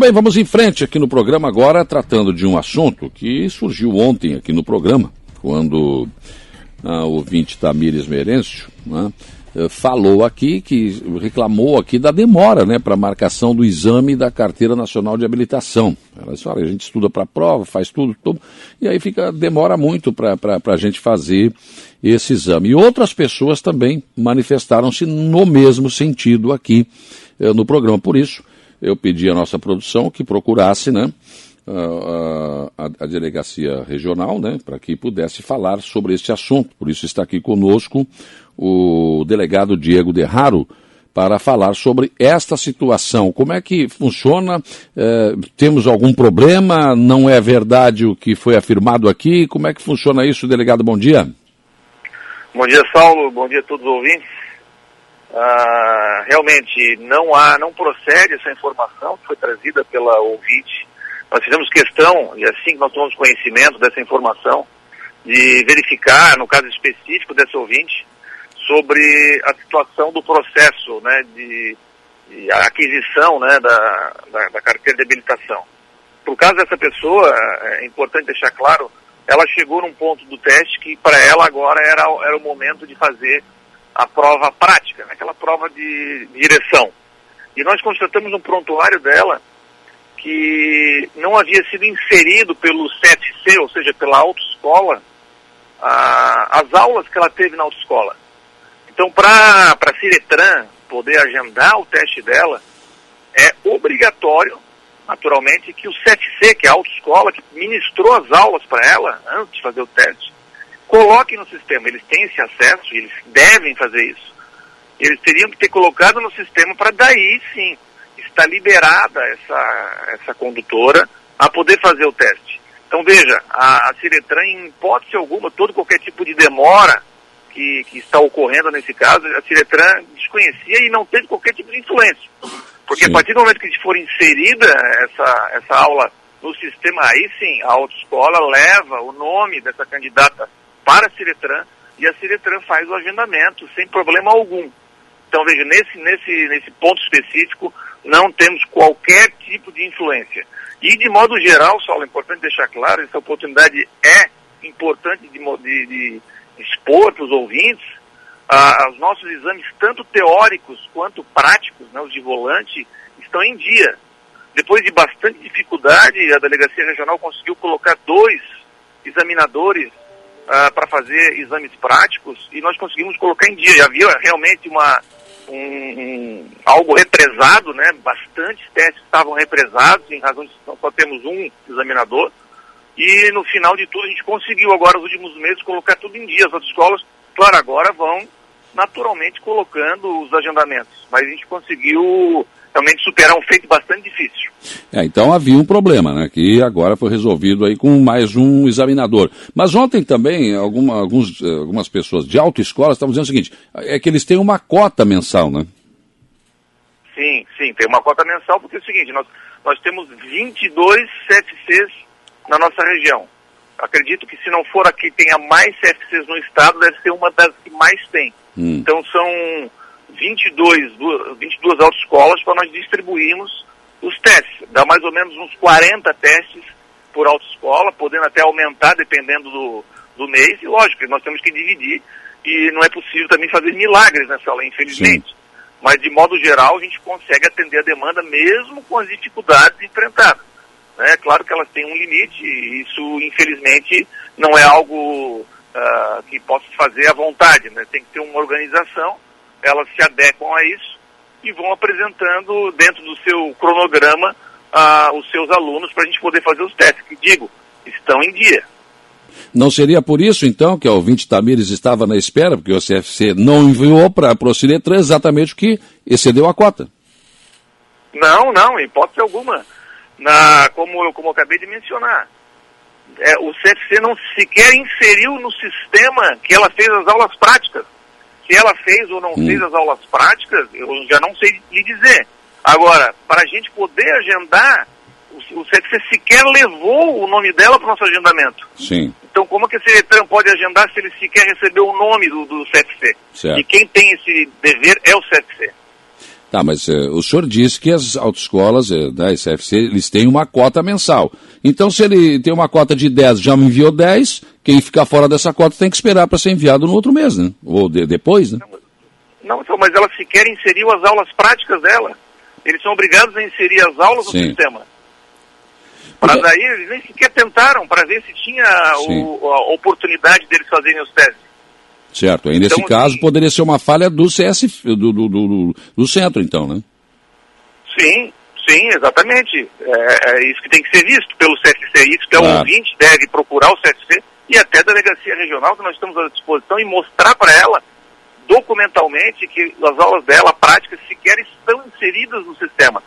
bem, vamos em frente aqui no programa agora, tratando de um assunto que surgiu ontem aqui no programa, quando a ouvinte Tamires Merêncio né, eh, falou aqui, que reclamou aqui da demora né, para marcação do exame da Carteira Nacional de Habilitação. Ela disse, olha, a gente estuda para a prova, faz tudo, tudo, e aí fica, demora muito para a gente fazer esse exame. E outras pessoas também manifestaram-se no mesmo sentido aqui eh, no programa. Por isso, eu pedi à nossa produção que procurasse, né, a, a, a, delegacia regional, né, para que pudesse falar sobre este assunto. Por isso está aqui conosco o delegado Diego Derraro para falar sobre esta situação. Como é que funciona? É, temos algum problema? Não é verdade o que foi afirmado aqui? Como é que funciona isso, delegado? Bom dia. Bom dia, Saulo. Bom dia a todos os ouvintes. Ah, realmente não há, não procede essa informação que foi trazida pela ouvinte. Nós fizemos questão, e assim que nós tomamos conhecimento dessa informação, de verificar, no caso específico dessa ouvinte, sobre a situação do processo né, de, de aquisição né, da, da, da, carteira de habilitação. Por caso dessa pessoa, é importante deixar claro, ela chegou num ponto do teste que para ela agora era, era o momento de fazer a prova prática, né, aquela prova de, direção. E nós constatamos no prontuário dela que não havia sido inserido pelo CFC, ou seja, pela autoescola, as aulas que ela teve na autoescola. Então, para a Ciretran poder agendar o teste dela, é obrigatório, naturalmente, que o CFC, que é a autoescola, que ministrou as aulas para ela antes de fazer o teste, coloque no sistema. Eles têm esse acesso, eles devem fazer isso. Eles teriam que ter colocado no sistema para daí sim está liberada essa, essa condutora a poder fazer o teste. Então veja, a, a Ciretran, em hipótese alguma, todo qualquer tipo de demora que, que está ocorrendo nesse caso, a Ciretran desconhecia e não teve qualquer tipo de influência. Porque sim. a partir do momento que for inserida essa, essa aula no sistema, aí sim, a autoescola leva o nome dessa candidata para a Ciretran e a Ciretran faz o agendamento sem problema algum. Então veja, nesse, nesse, nesse ponto específico, não temos qualquer tipo de influência. E de modo geral, Saulo, é importante deixar claro, essa oportunidade é importante de, de, de expor para os ouvintes ah, os nossos exames, tanto teóricos quanto práticos, né, os de volante, estão em dia. Depois de bastante dificuldade, a Delegacia Regional conseguiu colocar dois examinadores ah, para fazer exames práticos e nós conseguimos colocar em dia. Já havia realmente uma um, um, algo represado, né? Bastantes testes estavam represados, em razão de só temos um examinador. E no final de tudo a gente conseguiu agora, nos últimos meses, colocar tudo em dia. As outras escolas, claro, agora vão naturalmente colocando os agendamentos. Mas a gente conseguiu realmente superar um feito bastante difícil. É, então havia um problema, né, que agora foi resolvido aí com mais um examinador. Mas ontem também alguma, alguns, eh, algumas pessoas de autoescola estavam dizendo o seguinte, é que eles têm uma cota mensal, né? Sim, sim, tem uma cota mensal porque é o seguinte, nós, nós temos 22 CFCs na nossa região. Acredito que se não for aqui tenha mais CFCs no estado, deve ser uma das que mais tem. Hum. Então são 22, 22 autoescolas para nós distribuirmos os testes. Dá mais ou menos uns 40 testes por autoescola, podendo até aumentar dependendo do, do mês. E lógico, nós temos que dividir e não é possível também fazer milagres nessa aula, infelizmente. Sim. Mas de modo geral a gente consegue atender a demanda mesmo com as dificuldades enfrentadas. É claro que elas têm um limite e isso infelizmente não é algo uh, que possa fazer à vontade, né? Tem que ter uma organização elas se adequam a isso e vão apresentando dentro do seu cronograma ah, os seus alunos para a gente poder fazer os testes, que digo, estão em dia. Não seria por isso, então, que a ouvinte Tamires estava na espera, porque o CFC não enviou para a Ciretran exatamente o que excedeu a cota? Não, não, em hipótese alguma. Na, como, eu, como eu acabei de mencionar, é, o CFC não sequer inseriu no sistema que ela fez as aulas práticas. Se ela fez ou não hum. fez as aulas práticas, eu já não sei lhe dizer. Agora, para a gente poder agendar, o, o CFC sequer levou o nome dela para o nosso agendamento. Sim. Então, como que a Ciretran pode agendar se ele sequer recebeu o nome do, do CFC? Certo. E quem tem esse dever é o CFC. Tá, mas uh, o senhor disse que as autoescolas uh, da SFC, eles têm uma cota mensal. Então, se ele tem uma cota de 10, já me enviou 10, quem ficar fora dessa cota tem que esperar para ser enviado no outro mês, né? Ou de, depois, né? Não, então, mas ela sequer inseriu as aulas práticas dela. Eles são obrigados a inserir as aulas Sim. no sistema. Para daí, eles nem sequer tentaram para ver se tinha o, a oportunidade deles fazerem os testes. Certo, aí nesse então, caso poderia ser uma falha do CS, do, do, do, do, centro, então, né? Sim, sim, exatamente. É, é, isso que tem que ser visto pelo CSC, isso que é claro. o ouvinte deve procurar o CSC e até a delegacia regional que nós estamos à disposição e mostrar para ela documentalmente que as aulas dela, práticas, sequer estão inseridas no sistema.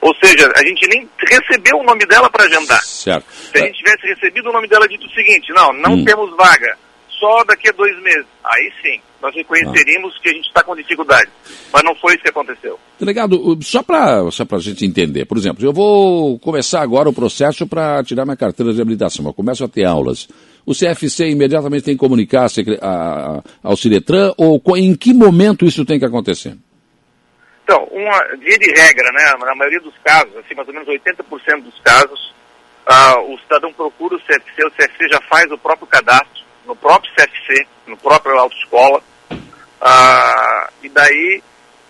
Ou seja, a gente nem recebeu o nome dela para agendar. Certo. Se a gente tivesse recebido o nome dela dito o seguinte, não, não hum. temos vaga, só daqui a dois meses. Aí sim, nós reconheceríamos ah. que a gente está com dificuldade. Mas não foi isso que aconteceu. Delegado, só para só a gente entender, por exemplo, eu vou começar agora o processo para tirar minha carteira de habilitação. Eu começo a ter aulas. O CFC imediatamente tem que comunicar a, a, ao Ciretran ou em que momento isso tem que acontecer? Então, uma via de regra, né, na maioria dos casos, assim, mais ou menos 80% dos casos, ah, o cidadão procura o CFC, o CFC já faz o próprio cadastro, no próprio CFC, no próprio autoescola, ah, e daí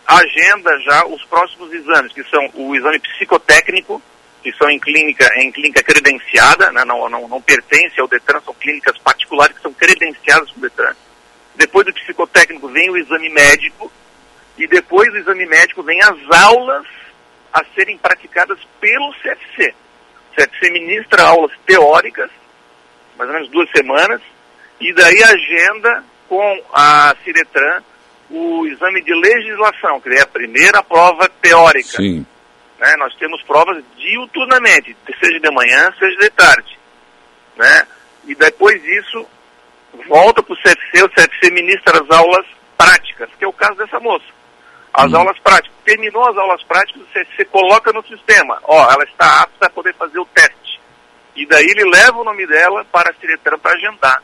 agenda já os próximos exames, que são o exame psicotécnico, que são em clínica, em clínica credenciada, né, não, não, não pertence ao DETRAN, são clínicas particulares que são credenciadas o DETRAN. Depois do psicotécnico vem o exame médico, e depois do exame médico vem as aulas a serem praticadas pelo CFC. O CFC ministra aulas teóricas, mais ou menos duas semanas, e daí agenda com a Ciretran o exame de legislação, que é a primeira prova teórica. Sim. Né? Nós temos provas diuturnamente, seja de manhã, seja de tarde. Né? E depois disso, volta para o CFC, o CFC ministra as aulas práticas, que é o caso dessa moça. As hum. aulas práticas. Terminou as aulas práticas, você, você coloca no sistema. Ó, ela está apta a poder fazer o teste. E daí ele leva o nome dela para a secretária para agendar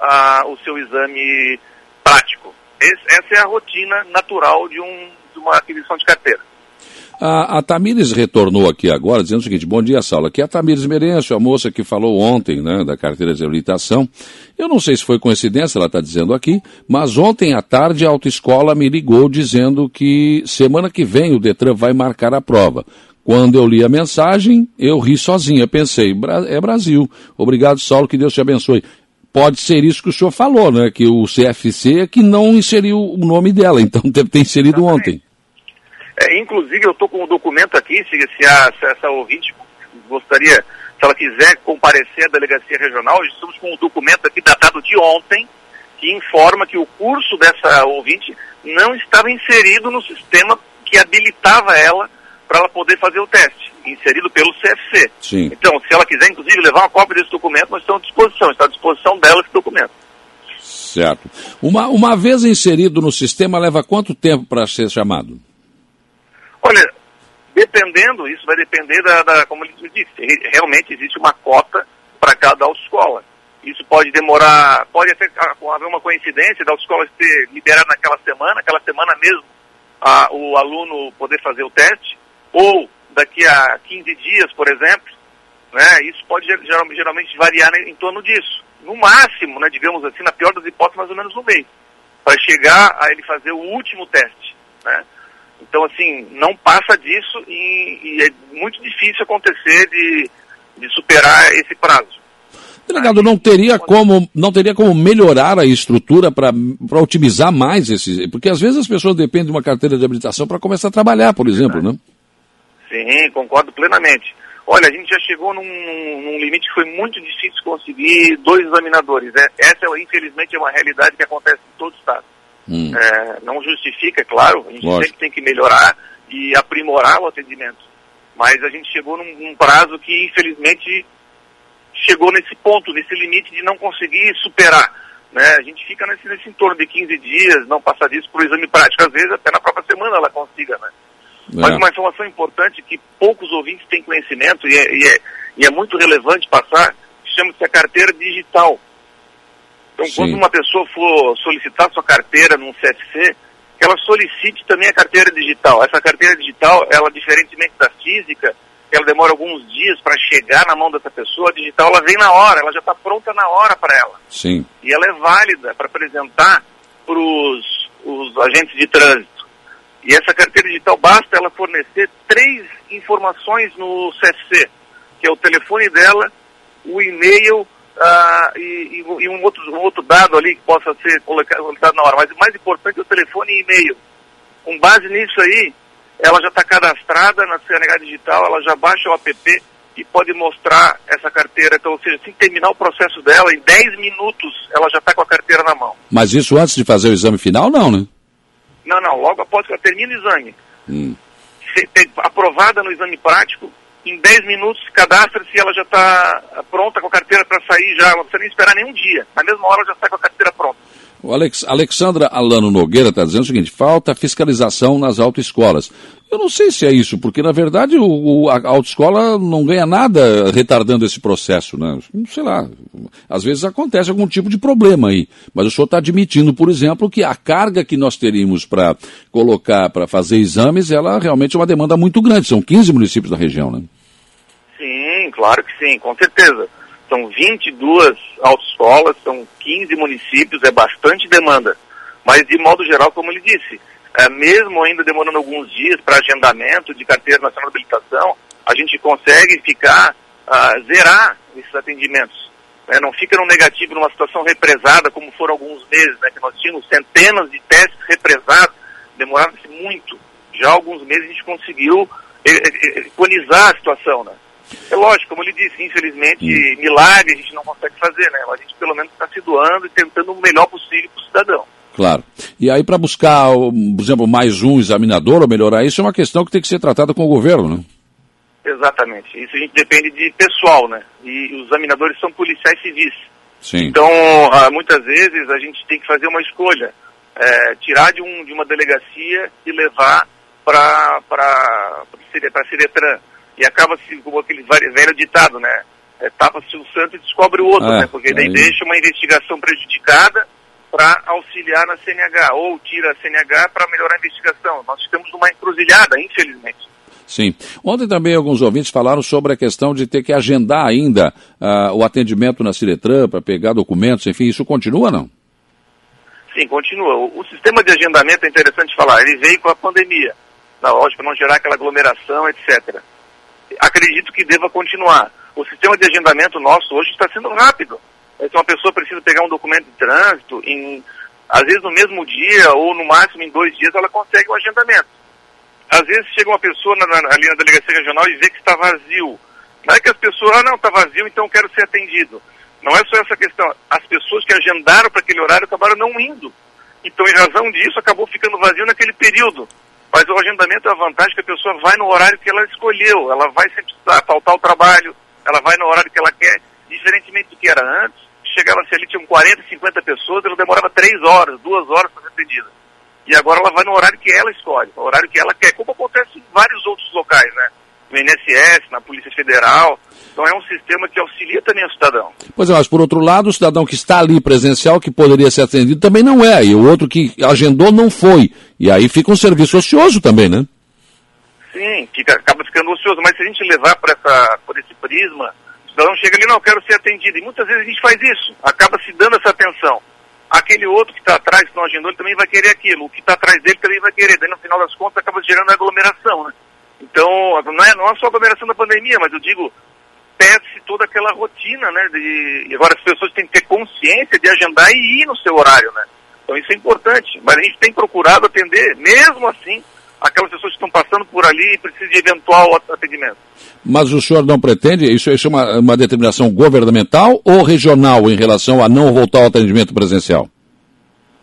ah, o seu exame prático. Esse, essa é a rotina natural de, um, de uma aquisição de carteira. A, a Tamires retornou aqui agora dizendo o seguinte: Bom dia, Saulo. Aqui é a Tamires Merencio, a moça que falou ontem né, da carteira de habilitação. Eu não sei se foi coincidência, ela está dizendo aqui, mas ontem à tarde a autoescola me ligou dizendo que semana que vem o Detran vai marcar a prova. Quando eu li a mensagem, eu ri sozinha. Pensei, é Brasil. Obrigado, Saulo, que Deus te abençoe. Pode ser isso que o senhor falou, né? Que o CFC é que não inseriu o nome dela, então deve ter inserido ontem. É, inclusive, eu estou com o documento aqui, se, se, a, se essa ouvinte gostaria, se ela quiser comparecer à delegacia regional, estamos com o documento aqui datado de ontem, que informa que o curso dessa ouvinte não estava inserido no sistema que habilitava ela para ela poder fazer o teste, inserido pelo CFC. Sim. Então, se ela quiser, inclusive, levar uma cópia desse documento, nós estamos à disposição, está à disposição dela esse documento. Certo. Uma, uma vez inserido no sistema, leva quanto tempo para ser chamado? Olha, dependendo, isso vai depender da, da como ele disse, realmente existe uma cota para cada autoescola. Isso pode demorar, pode até haver uma coincidência da autoescola ser liberada naquela semana, aquela semana mesmo a, o aluno poder fazer o teste, ou daqui a 15 dias, por exemplo, né, isso pode geralmente variar em torno disso. No máximo, né, digamos assim, na pior das hipóteses, mais ou menos um mês, para chegar a ele fazer o último teste. Né? Então, assim, não passa disso e, e é muito difícil acontecer de, de superar esse prazo. Delegado, não teria como, não teria como melhorar a estrutura para otimizar mais esses. Porque às vezes as pessoas dependem de uma carteira de habilitação para começar a trabalhar, por exemplo, né? Sim, concordo plenamente. Olha, a gente já chegou num, num limite que foi muito difícil conseguir dois examinadores. É, essa, infelizmente, é uma realidade que acontece em todo o Estado. Hum. É, não justifica, é claro, a gente Lógico. sempre tem que melhorar e aprimorar o atendimento. Mas a gente chegou num, num prazo que, infelizmente, chegou nesse ponto, nesse limite de não conseguir superar. Né? A gente fica nesse, nesse entorno de 15 dias, não passar disso para o exame prático. Às vezes, até na própria semana ela consiga. Né? É. Mas uma informação importante que poucos ouvintes têm conhecimento e é, e é, e é muito relevante passar, chama-se a carteira digital. Então, Sim. quando uma pessoa for solicitar sua carteira num CFC, que ela solicite também a carteira digital. Essa carteira digital, ela diferentemente da física, ela demora alguns dias para chegar na mão dessa pessoa, a digital ela vem na hora, ela já está pronta na hora para ela. Sim. E ela é válida para apresentar para os agentes de trânsito. E essa carteira digital basta ela fornecer três informações no CSC, que é o telefone dela, o e-mail ah, e, e, um, outro, um outro dado ali que possa ser colocado na hora. Mas o mais importante é o telefone e e-mail. Com base nisso aí, ela já está cadastrada na CNH Digital, ela já baixa o app e pode mostrar essa carteira. Então, ou seja, assim terminar o processo dela, em 10 minutos ela já está com a carteira na mão. Mas isso antes de fazer o exame final, não, né? Não, não, logo após que ela termina o exame. Hum. aprovada no exame prático, em 10 minutos cadastra-se e ela já está pronta com a carteira para sair já, não precisa nem esperar nenhum dia. Na mesma hora já está com a carteira pronta. O Alex, Alexandra Alano Nogueira está dizendo o seguinte: falta fiscalização nas autoescolas. Eu não sei se é isso, porque na verdade o, o, a autoescola não ganha nada retardando esse processo, né? Sei lá, às vezes acontece algum tipo de problema aí. Mas o senhor está admitindo, por exemplo, que a carga que nós teríamos para colocar, para fazer exames, ela realmente é uma demanda muito grande. São 15 municípios da região, né? Sim, claro que sim, com certeza. São 22 autoescolas, são 15 municípios, é bastante demanda. Mas, de modo geral, como ele disse, é, mesmo ainda demorando alguns dias para agendamento de carteira nacional de habilitação, a gente consegue ficar, uh, zerar esses atendimentos. Né? Não fica no negativo numa situação represada, como foram alguns meses, né? que nós tínhamos centenas de testes represados, demorava-se muito. Já há alguns meses a gente conseguiu equalizar a situação, né? É lógico, como ele disse, infelizmente, hum. milagre a gente não consegue fazer, né? Mas a gente pelo menos está se doando e tentando o melhor possível para o cidadão. Claro. E aí, para buscar, por exemplo, mais um examinador ou melhorar isso, é uma questão que tem que ser tratada com o governo, né? Exatamente. Isso a gente depende de pessoal, né? E os examinadores são policiais civis. Sim. Então, ah, muitas vezes a gente tem que fazer uma escolha. É, tirar de, um, de uma delegacia e levar para a Ciretran e acaba-se como aquele velho ditado, né? É, Tapa-se o santo e descobre o outro, é, né? Porque daí deixa uma investigação prejudicada para auxiliar na CNH, ou tira a CNH para melhorar a investigação. Nós estamos numa encruzilhada, infelizmente. Sim. Ontem também alguns ouvintes falaram sobre a questão de ter que agendar ainda uh, o atendimento na Ciretran para pegar documentos, enfim, isso continua não? Sim, continua. O, o, sistema de agendamento é interessante falar, ele veio com a pandemia, na lógica, para não gerar aquela aglomeração, etc acredito que deva continuar. O sistema de agendamento nosso hoje está sendo rápido. Se uma pessoa precisa pegar um documento de trânsito, em, às vezes no mesmo dia ou no máximo em dois dias, ela consegue o um agendamento. Às vezes chega uma pessoa na, na, ali na delegacia regional e vê que está vazio. Não é que as pessoas, ah não, está vazio, então quero ser atendido. Não é só essa questão. As pessoas que agendaram para aquele horário acabaram não indo. Então, em razão disso, acabou ficando vazio naquele período. Mas o agendamento é a vantagem que a pessoa vai no horário que ela escolheu, ela vai sem precisar faltar o trabalho, ela vai no horário que ela quer, diferentemente do que era antes, chegava-se ali, tinham 40, 50 pessoas, ela demorava 3 horas, 2 horas para ser atendida. E agora ela vai no horário que ela escolhe, no horário que ela quer, como acontece em vários outros locais, né? No INSS, na Polícia Federal. Então é um sistema que auxilia também o cidadão. Pois é, mas por outro lado, o cidadão que está ali presencial, que poderia ser atendido, também não é. E o outro que agendou não foi. E aí fica um serviço ocioso também, né? Sim, fica, acaba ficando ocioso. Mas se a gente levar por, essa, por esse prisma, o cidadão chega ali, não, quero ser atendido. E muitas vezes a gente faz isso, acaba se dando essa atenção. Aquele outro que está atrás, que não agendou, ele também vai querer aquilo. O que está atrás dele também vai querer. Daí no final das contas acaba gerando aglomeração, né? Então, não é, não é só aglomeração da pandemia, mas eu digo, perde-se toda aquela rotina, né? De, e agora as pessoas têm que ter consciência de agendar e ir no seu horário, né? Então isso é importante. Mas a gente tem procurado atender, mesmo assim, aquelas pessoas que estão passando por ali e precisam de eventual atendimento. Mas o senhor não pretende, isso, isso é uma, uma determinação governamental ou regional em relação a não voltar ao atendimento presencial?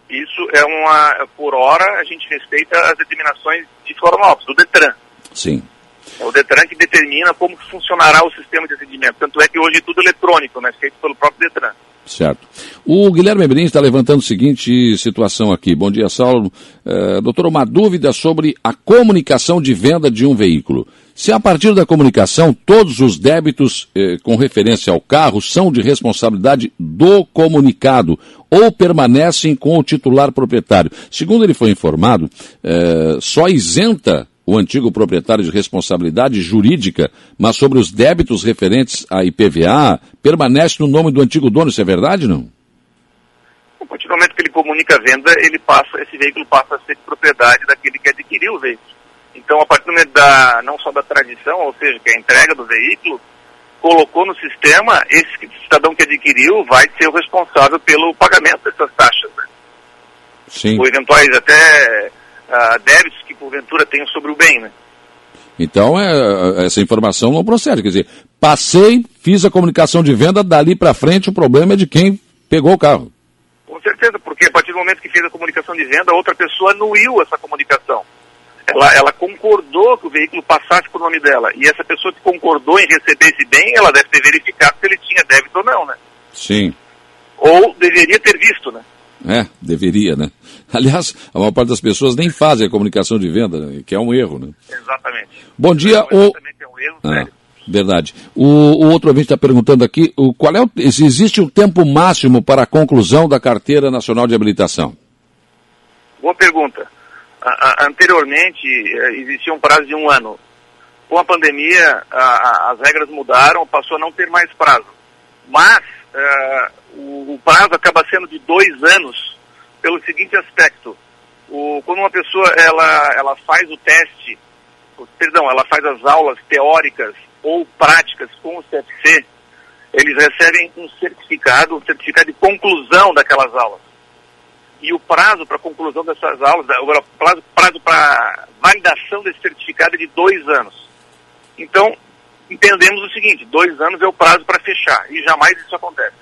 Isso é uma, por hora, a gente respeita as determinações de Florianópolis, do DETRAN. Sim. É o DETRAN que determina como funcionará o sistema de atendimento. Tanto é que hoje é tudo eletrônico, né, feito pelo próprio DETRAN. Certo. O Guilherme Brins está levantando a seguinte situação aqui. Bom dia, Saulo. É, doutor, uma dúvida sobre a comunicação de venda de um veículo. Se a partir da comunicação todos os débitos eh, com referência ao carro são de responsabilidade do comunicado ou permanecem com o titular proprietário. Segundo ele foi informado, eh, só isenta o antigo proprietário de responsabilidade jurídica, mas sobre os débitos referentes à IPVA, permanece no nome do antigo dono, isso é verdade não? A partir do momento que ele comunica a venda, ele passa, esse veículo passa a ser propriedade daquele que adquiriu o veículo. Então, a partir do momento da, não só da tradição, ou seja, que é a entrega do veículo, colocou no sistema, esse cidadão que adquiriu vai ser o responsável pelo pagamento dessas taxas. Né? Sim. Ou eventuais até uh, débitos que porventura tenham sobre o bem, né? Então, é, essa informação não procede. Quer dizer, passei, fiz a comunicação de venda, dali para frente o problema é de quem pegou o carro. Com certeza, porque a partir do momento que fez a comunicação de venda, outra pessoa anuiu essa comunicação. Ela, ela concordou que o veículo passasse por nome dela. E essa pessoa que concordou em receber esse bem, ela deve ter verificado se ele tinha débito ou não, né? Sim. Ou deveria ter visto, né? É, deveria, né? Aliás, a maior parte das pessoas nem fazem a comunicação de venda, né? que é um erro, né? Exatamente. Bom dia, o... é um erro, ah, Verdade. O, o outro ouvinte está perguntando aqui, o, qual é o, se existe um tempo máximo para a conclusão da Carteira Nacional de Habilitação? Boa pergunta. A, a, anteriormente, eh, existia um prazo de um ano. Com a pandemia, a, as regras mudaram, passou a não ter mais prazo. Mas o, o, prazo acaba sendo de dois anos pelo seguinte aspecto. O, quando uma pessoa ela, ela faz o teste, perdão, ela faz as aulas teóricas ou práticas com o CFC, eles recebem um certificado, um certificado de conclusão daquelas aulas. E o prazo para conclusão dessas aulas, o prazo, prazo para validação desse certificado é de dois anos. Então, entendemos o seguinte, dois anos é o prazo para fechar, e jamais isso acontece.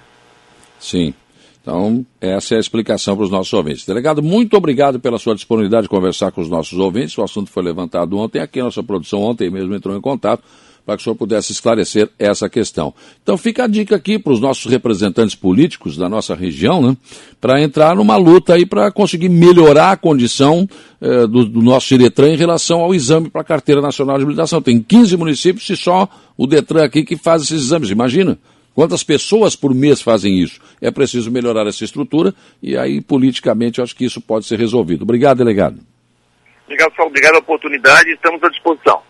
Sim. Então, essa é a explicação para os nossos ouvintes. Delegado, muito obrigado pela sua disponibilidade de conversar com os nossos ouvintes. O assunto foi levantado ontem, aqui nossa produção ontem mesmo entrou em contato para que o senhor pudesse esclarecer essa questão. Então fica a dica aqui para os nossos representantes políticos da nossa região, né, para entrar numa luta aí para conseguir melhorar a condição eh, do, do, nosso Diretran em relação ao exame para a Carteira Nacional de Habilitação. Tem 15 municípios e só o Detran aqui que faz esses exames. Imagina quantas pessoas por mês fazem isso. É preciso melhorar essa estrutura e aí politicamente eu acho que isso pode ser resolvido. Obrigado, delegado. Obrigado, Obrigado pela oportunidade. Estamos à disposição.